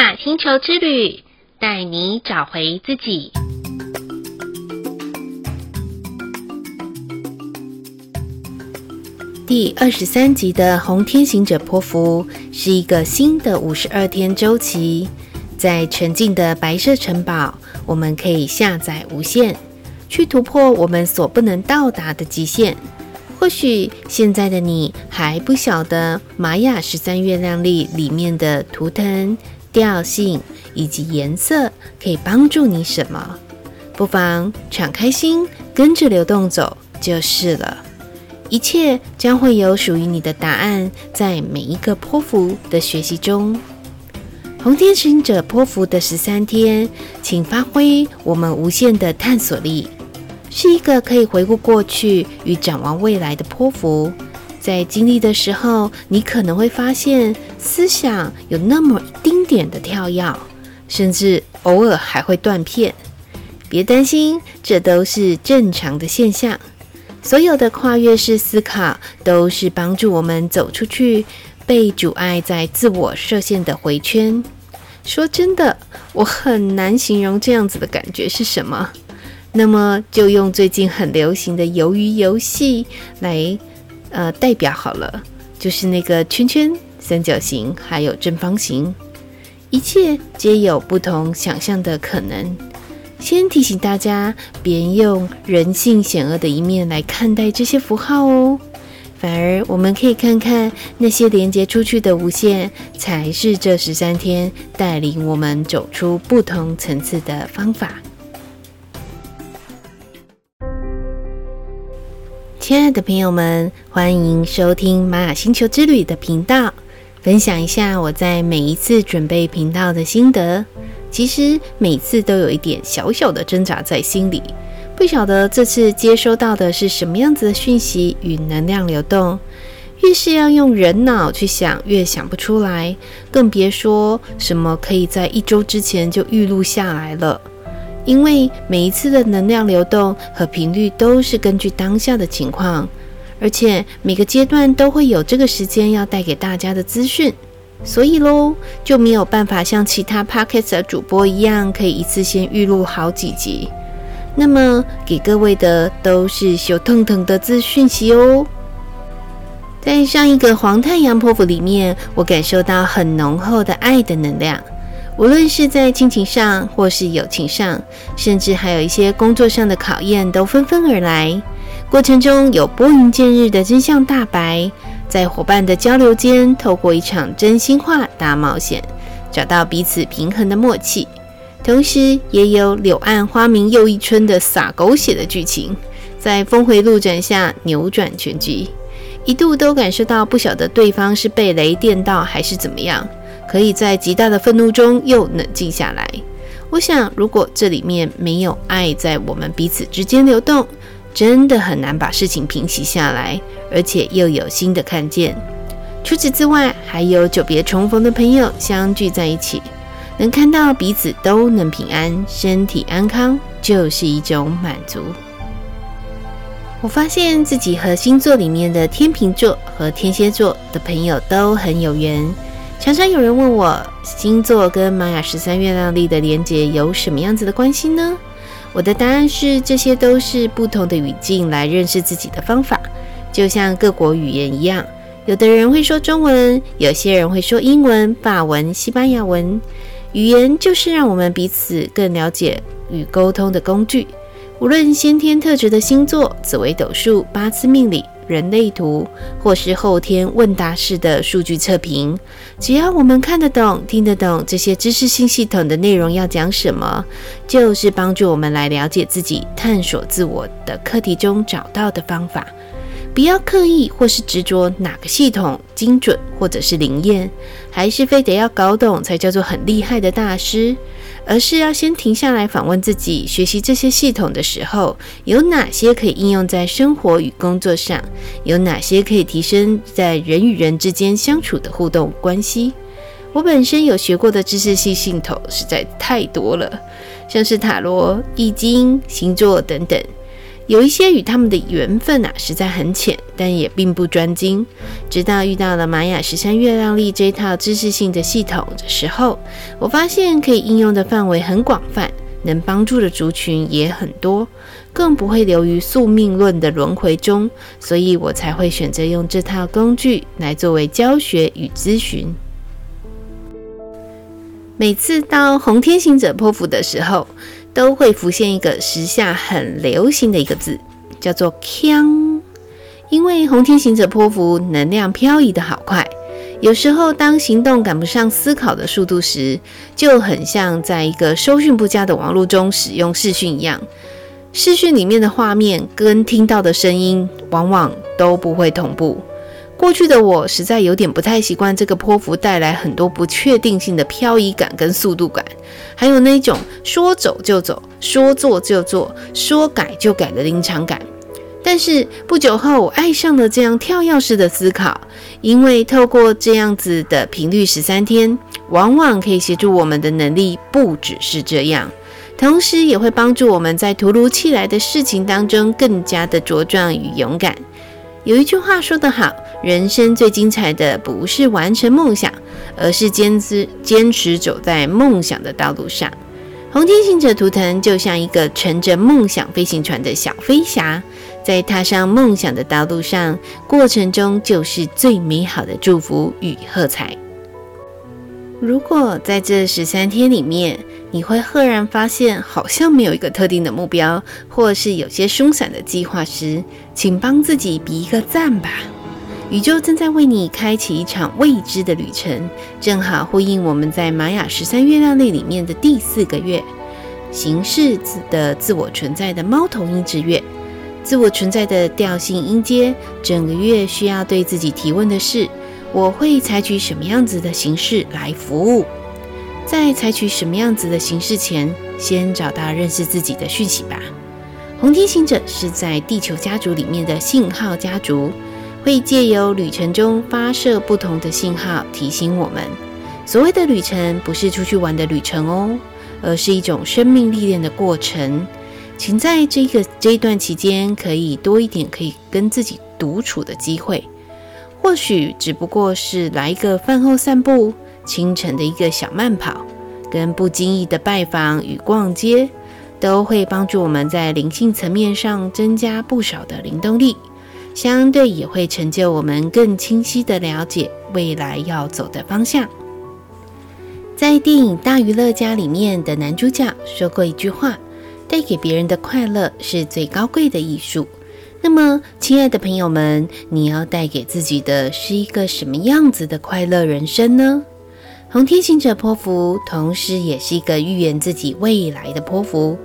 雅星球之旅，带你找回自己。第二十三集的红天行者波符是一个新的五十二天周期，在纯净的白色城堡，我们可以下载无限，去突破我们所不能到达的极限。或许现在的你还不晓得玛雅十三月亮历里面的图腾、调性以及颜色可以帮助你什么，不妨敞开心，跟着流动走就是了。一切将会有属于你的答案，在每一个波符的学习中。红天行者波符的十三天，请发挥我们无限的探索力。是一个可以回顾过去与展望未来的波符，在经历的时候，你可能会发现思想有那么一丁点的跳跃，甚至偶尔还会断片。别担心，这都是正常的现象。所有的跨越式思考都是帮助我们走出去被阻碍在自我设限的回圈。说真的，我很难形容这样子的感觉是什么。那么就用最近很流行的鱿鱼游戏来呃代表好了，就是那个圈圈、三角形还有正方形，一切皆有不同想象的可能。先提醒大家，别用人性险恶的一面来看待这些符号哦，反而我们可以看看那些连接出去的无限，才是这十三天带领我们走出不同层次的方法。亲爱的朋友们，欢迎收听玛雅星球之旅的频道，分享一下我在每一次准备频道的心得。其实每次都有一点小小的挣扎在心里，不晓得这次接收到的是什么样子的讯息与能量流动。越是要用人脑去想，越想不出来，更别说什么可以在一周之前就预录下来了。因为每一次的能量流动和频率都是根据当下的情况，而且每个阶段都会有这个时间要带给大家的资讯，所以喽就没有办法像其他 Podcast 主播一样，可以一次先预录好几集。那么给各位的都是小腾腾的资讯息哦。在上一个黄太阳波符里面，我感受到很浓厚的爱的能量。无论是在亲情上，或是友情上，甚至还有一些工作上的考验，都纷纷而来。过程中有拨云见日的真相大白，在伙伴的交流间，透过一场真心话大冒险，找到彼此平衡的默契。同时，也有柳暗花明又一村的洒狗血的剧情，在峰回路转下扭转全局。一度都感受到不晓得对方是被雷电到，还是怎么样。可以在极大的愤怒中又冷静下来。我想，如果这里面没有爱在我们彼此之间流动，真的很难把事情平息下来，而且又有新的看见。除此之外，还有久别重逢的朋友相聚在一起，能看到彼此都能平安、身体安康，就是一种满足。我发现自己和星座里面的天秤座和天蝎座的朋友都很有缘。常常有人问我，星座跟玛雅十三月亮历的连结有什么样子的关系呢？我的答案是，这些都是不同的语境来认识自己的方法，就像各国语言一样，有的人会说中文，有些人会说英文、法文、西班牙文。语言就是让我们彼此更了解与沟通的工具。无论先天特质的星座、紫微斗数、八字命理。人类图，或是后天问答式的数据测评，只要我们看得懂、听得懂这些知识性系统的内容要讲什么，就是帮助我们来了解自己、探索自我的课题中找到的方法。不要刻意或是执着哪个系统精准或者是灵验，还是非得要搞懂才叫做很厉害的大师。而是要先停下来访问自己：学习这些系统的时候，有哪些可以应用在生活与工作上？有哪些可以提升在人与人之间相处的互动关系？我本身有学过的知识系系统实在太多了，像是塔罗、易经、星座等等。有一些与他们的缘分啊，实在很浅，但也并不专精。直到遇到了玛雅十三月亮历这套知识性的系统的时候，我发现可以应用的范围很广泛，能帮助的族群也很多，更不会流于宿命论的轮回中，所以我才会选择用这套工具来作为教学与咨询。每次到红天行者破釜的时候，都会浮现一个时下很流行的一个字，叫做“锵”。因为红天行者波符能量漂移的好快，有时候当行动赶不上思考的速度时，就很像在一个收讯不佳的网络中使用视讯一样，视讯里面的画面跟听到的声音往往都不会同步。过去的我实在有点不太习惯这个波幅带来很多不确定性的漂移感跟速度感，还有那种说走就走、说做就做、说改就改的临场感。但是不久后，我爱上了这样跳跃式的思考，因为透过这样子的频率十三天，往往可以协助我们的能力不只是这样，同时也会帮助我们在突如其来的事情当中更加的茁壮与勇敢。有一句话说得好，人生最精彩的不是完成梦想，而是坚持坚持走在梦想的道路上。红天行者图腾就像一个乘着梦想飞行船的小飞侠，在踏上梦想的道路上，过程中就是最美好的祝福与喝彩。如果在这十三天里面，你会赫然发现好像没有一个特定的目标，或是有些松散的计划时，请帮自己比一个赞吧。宇宙正在为你开启一场未知的旅程，正好呼应我们在玛雅十三月亮历里面的第四个月，形式自的自我存在的猫头鹰之月，自我存在的调性音阶，整个月需要对自己提问的是。我会采取什么样子的形式来服务？在采取什么样子的形式前，先找到认识自己的讯息吧。红天行者是在地球家族里面的信号家族，会借由旅程中发射不同的信号，提醒我们。所谓的旅程，不是出去玩的旅程哦，而是一种生命历练的过程。请在这个这一段期间，可以多一点可以跟自己独处的机会。或许只不过是来一个饭后散步，清晨的一个小慢跑，跟不经意的拜访与逛街，都会帮助我们在灵性层面上增加不少的灵动力，相对也会成就我们更清晰的了解未来要走的方向。在电影《大娱乐家》里面的男主角说过一句话：“带给别人的快乐是最高贵的艺术。”那么，亲爱的朋友们，你要带给自己的是一个什么样子的快乐人生呢？红天行者波符，同时也是一个预言自己未来的波符。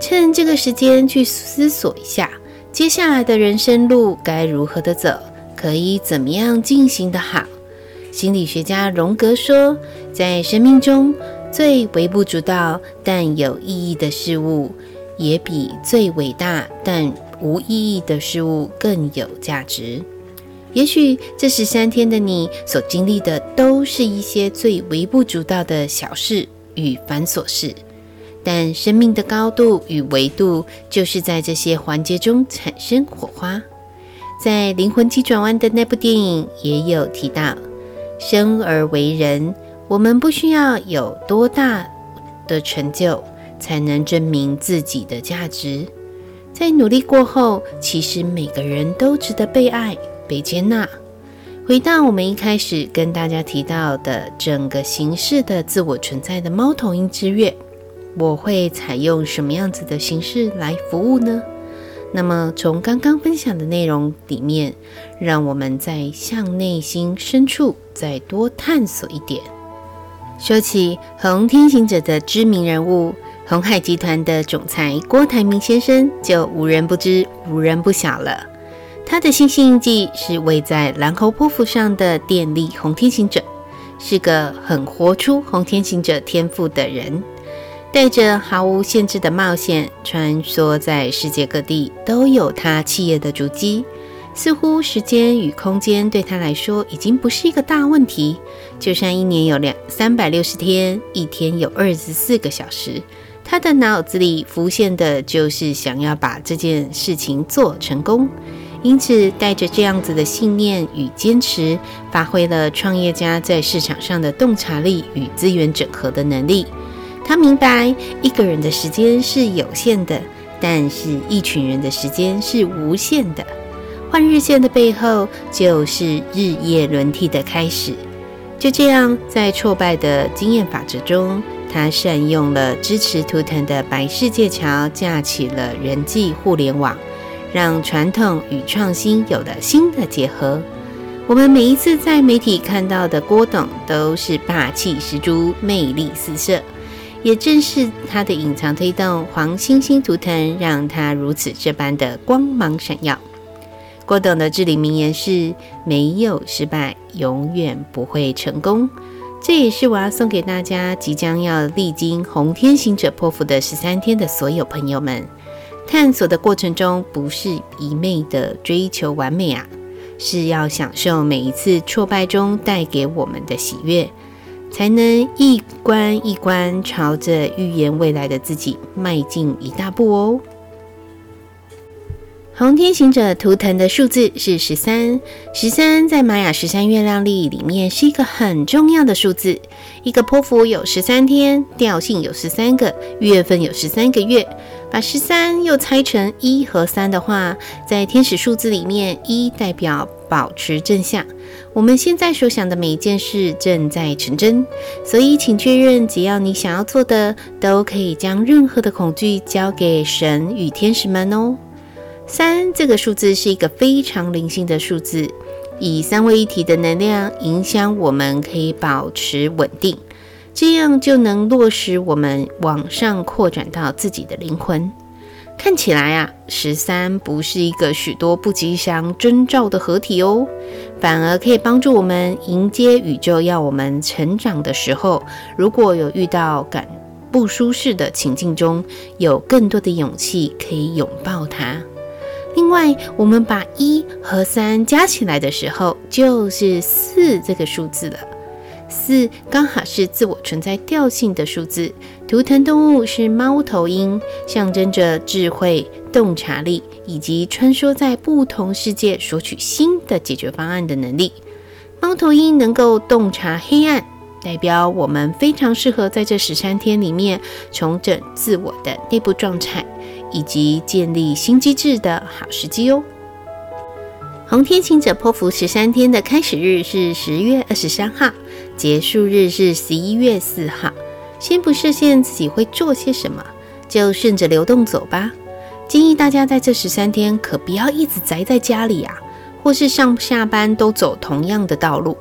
趁这个时间去思索一下，接下来的人生路该如何的走，可以怎么样进行的好。心理学家荣格说，在生命中最微不足道但有意义的事物，也比最伟大但无意义的事物更有价值。也许这十三天的你所经历的，都是一些最微不足道的小事与繁琐事，但生命的高度与维度，就是在这些环节中产生火花。在《灵魂急转弯》的那部电影也有提到，生而为人，我们不需要有多大的成就，才能证明自己的价值。在努力过后，其实每个人都值得被爱、被接纳。回到我们一开始跟大家提到的整个形式的自我存在的猫头鹰之月，我会采用什么样子的形式来服务呢？那么从刚刚分享的内容里面，让我们再向内心深处再多探索一点。说起红天行者的知名人物。鸿海集团的总裁郭台铭先生就无人不知、无人不晓了。他的星星印记是位在蓝猴波符上的电力红天行者，是个很活出红天行者天赋的人，带着毫无限制的冒险，穿梭在世界各地，都有他企业的足迹。似乎时间与空间对他来说已经不是一个大问题，就像一年有两三百六十天，一天有二十四个小时。他的脑子里浮现的就是想要把这件事情做成功，因此带着这样子的信念与坚持，发挥了创业家在市场上的洞察力与资源整合的能力。他明白一个人的时间是有限的，但是一群人的时间是无限的。换日线的背后，就是日夜轮替的开始。就这样，在挫败的经验法则中，他善用了支持图腾的白世界桥，架起了人际互联网，让传统与创新有了新的结合。我们每一次在媒体看到的郭董，都是霸气十足、魅力四射。也正是他的隐藏推动黄星星图腾，让他如此这般的光芒闪耀。郭董的至理名言是：“没有失败，永远不会成功。”这也是我要送给大家即将要历经红天行者波符的十三天的所有朋友们。探索的过程中，不是一味的追求完美啊，是要享受每一次挫败中带给我们的喜悦，才能一关一关朝着预言未来的自己迈进一大步哦。红天行者图腾的数字是十三，十三在玛雅十三月亮历里面是一个很重要的数字。一个波符有十三天，调性有十三个，月份有十三个月。把十三又拆成一和三的话，在天使数字里面，一代表保持正向。我们现在所想的每一件事正在成真，所以请确认，只要你想要做的，都可以将任何的恐惧交给神与天使们哦。三这个数字是一个非常灵性的数字，以三位一体的能量影响我们，可以保持稳定，这样就能落实我们往上扩展到自己的灵魂。看起来啊，十三不是一个许多不吉祥征兆的合体哦，反而可以帮助我们迎接宇宙要我们成长的时候，如果有遇到感不舒适的情境中，有更多的勇气可以拥抱它。另外，我们把一和三加起来的时候，就是四这个数字了。四刚好是自我存在调性的数字，图腾动物是猫头鹰，象征着智慧、洞察力以及穿梭在不同世界索取新的解决方案的能力。猫头鹰能够洞察黑暗，代表我们非常适合在这十三天里面重整自我的内部状态。以及建立新机制的好时机哦。红天行者波符十三天的开始日是十月二十三号，结束日是十一月四号。先不设限自己会做些什么，就顺着流动走吧。建议大家在这十三天可不要一直宅在家里啊，或是上下班都走同样的道路，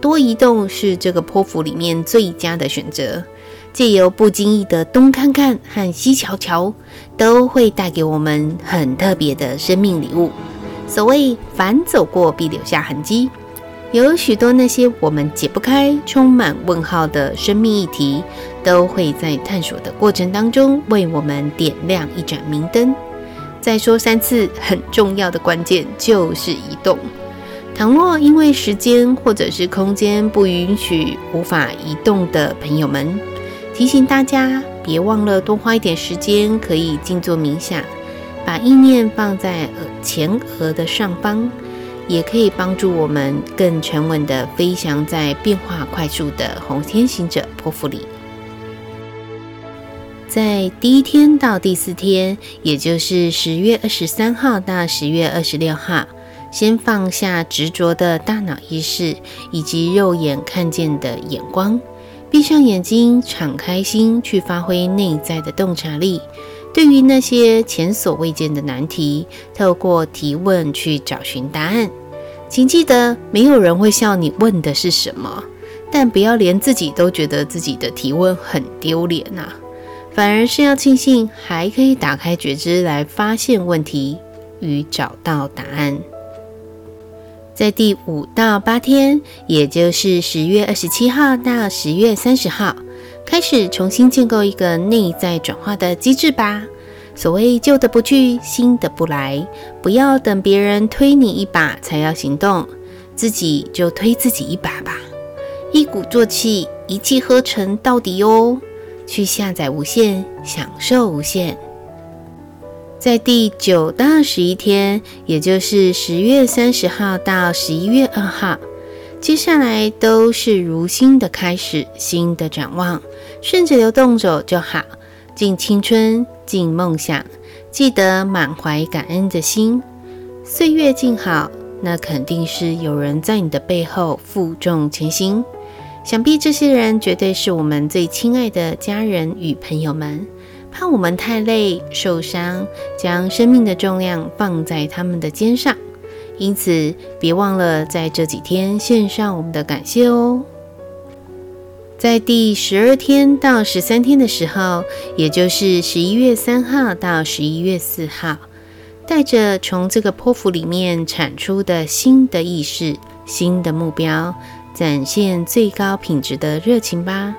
多移动是这个波符里面最佳的选择。借由不经意的东看看和西瞧瞧，都会带给我们很特别的生命礼物。所谓凡走过必留下痕迹，有许多那些我们解不开、充满问号的生命议题，都会在探索的过程当中为我们点亮一盏明灯。再说三次，很重要的关键就是移动。倘若因为时间或者是空间不允许，无法移动的朋友们，提醒大家，别忘了多花一点时间，可以静坐冥想，把意念放在额前额的上方，也可以帮助我们更沉稳地飞翔在变化快速的红天行者波符里。在第一天到第四天，也就是十月二十三号到十月二十六号，先放下执着的大脑意识以及肉眼看见的眼光。闭上眼睛，敞开心，去发挥内在的洞察力。对于那些前所未见的难题，透过提问去找寻答案。请记得，没有人会笑你问的是什么，但不要连自己都觉得自己的提问很丢脸呐，反而是要庆幸还可以打开觉知来发现问题与找到答案。在第五到八天，也就是十月二十七号到十月三十号，开始重新建构一个内在转化的机制吧。所谓旧的不去，新的不来，不要等别人推你一把才要行动，自己就推自己一把吧。一鼓作气，一气呵成到底哦。去下载无限，享受无限。在第九到十一天，也就是十月三十号到十一月二号，接下来都是如新的开始，新的展望，顺着流动走就好。尽青春，尽梦想，记得满怀感恩的心。岁月静好，那肯定是有人在你的背后负重前行。想必这些人绝对是我们最亲爱的家人与朋友们。怕我们太累受伤，将生命的重量放在他们的肩上，因此别忘了在这几天献上我们的感谢哦。在第十二天到十三天的时候，也就是十一月三号到十一月四号，带着从这个剖腹里面产出的新的意识、新的目标，展现最高品质的热情吧。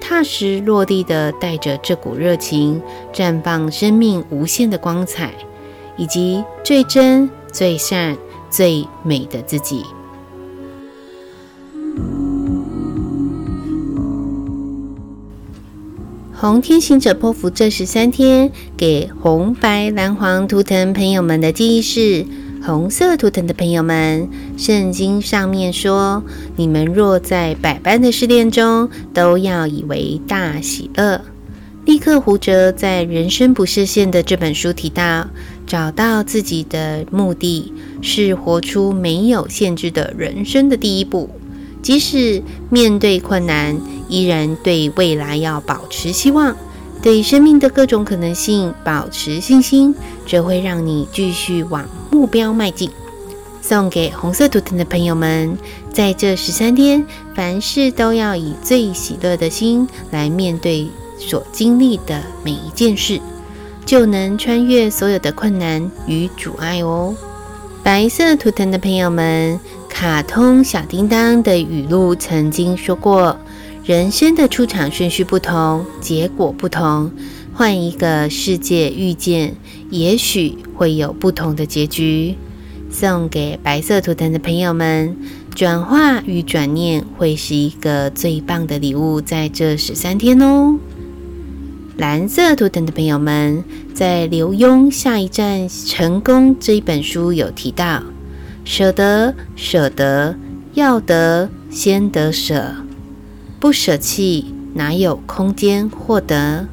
踏实落地的带着这股热情，绽放生命无限的光彩，以及最真、最善、最美的自己。红天行者波符这十三天，给红、白、蓝、黄图腾朋友们的记忆是。红色图腾的朋友们，圣经上面说：“你们若在百般的试炼中，都要以为大喜乐。”立刻胡哲在《人生不设限》的这本书提到，找到自己的目的是活出没有限制的人生的第一步。即使面对困难，依然对未来要保持希望。对生命的各种可能性保持信心，这会让你继续往目标迈进。送给红色图腾的朋友们，在这十三天，凡事都要以最喜乐的心来面对所经历的每一件事，就能穿越所有的困难与阻碍哦。白色图腾的朋友们，卡通小叮当的语录曾经说过。人生的出场顺序不同，结果不同。换一个世界遇见，也许会有不同的结局。送给白色图腾的朋友们，转化与转念会是一个最棒的礼物，在这十三天哦。蓝色图腾的朋友们，在刘墉《下一站成功》这一本书有提到：舍得，舍得，要得，先得舍。不舍弃，哪有空间获得？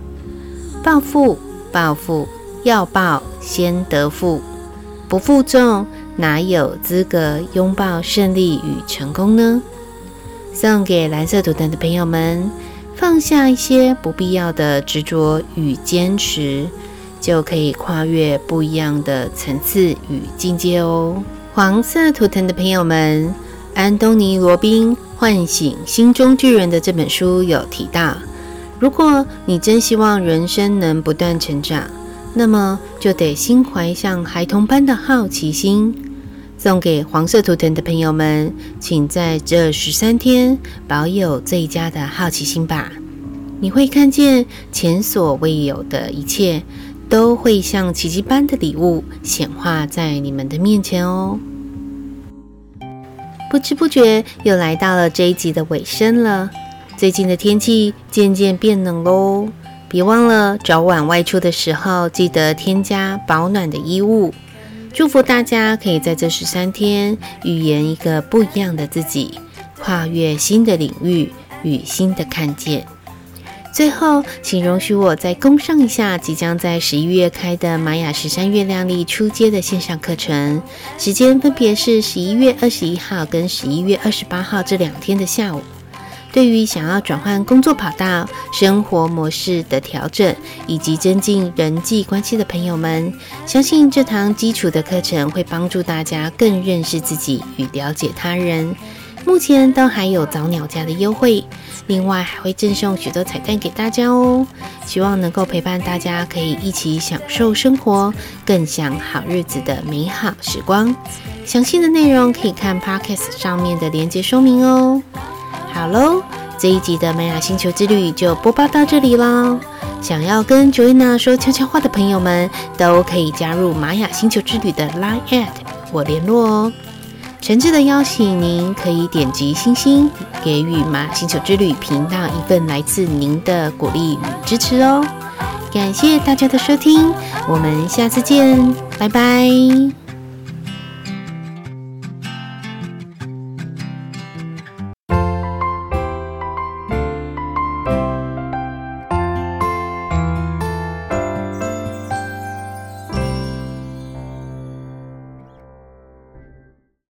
报复，报复，要报先得负。不负重，哪有资格拥抱胜利与成功呢？送给蓝色图腾的朋友们，放下一些不必要的执着与坚持，就可以跨越不一样的层次与境界哦。黄色图腾的朋友们，安东尼·罗宾。唤醒心中巨人的这本书有提到，如果你真希望人生能不断成长，那么就得心怀像孩童般的好奇心。送给黄色图腾的朋友们，请在这十三天保有最佳的好奇心吧。你会看见前所未有的一切，都会像奇迹般的礼物显化在你们的面前哦。不知不觉又来到了这一集的尾声了。最近的天气渐渐变冷喽，别忘了早晚外出的时候记得添加保暖的衣物。祝福大家可以在这十三天预言一个不一样的自己，跨越新的领域与新的看见。最后，请容许我再工商一下即将在十一月开的玛雅十三月亮历初阶的线上课程，时间分别是十一月二十一号跟十一月二十八号这两天的下午。对于想要转换工作跑道、生活模式的调整以及增进人际关系的朋友们，相信这堂基础的课程会帮助大家更认识自己与了解他人。目前都还有早鸟价的优惠，另外还会赠送许多彩蛋给大家哦。希望能够陪伴大家，可以一起享受生活，更享好日子的美好时光。详细的内容可以看 Podcast 上面的连接说明哦。好喽，这一集的玛雅星球之旅就播报到这里啦。想要跟 Joanna 说悄悄话的朋友们，都可以加入玛雅星球之旅的 Line@ 我联络哦。诚挚的邀请您可以点击星星，给予《马星球之旅》频道一份来自您的鼓励与支持哦。感谢大家的收听，我们下次见，拜拜。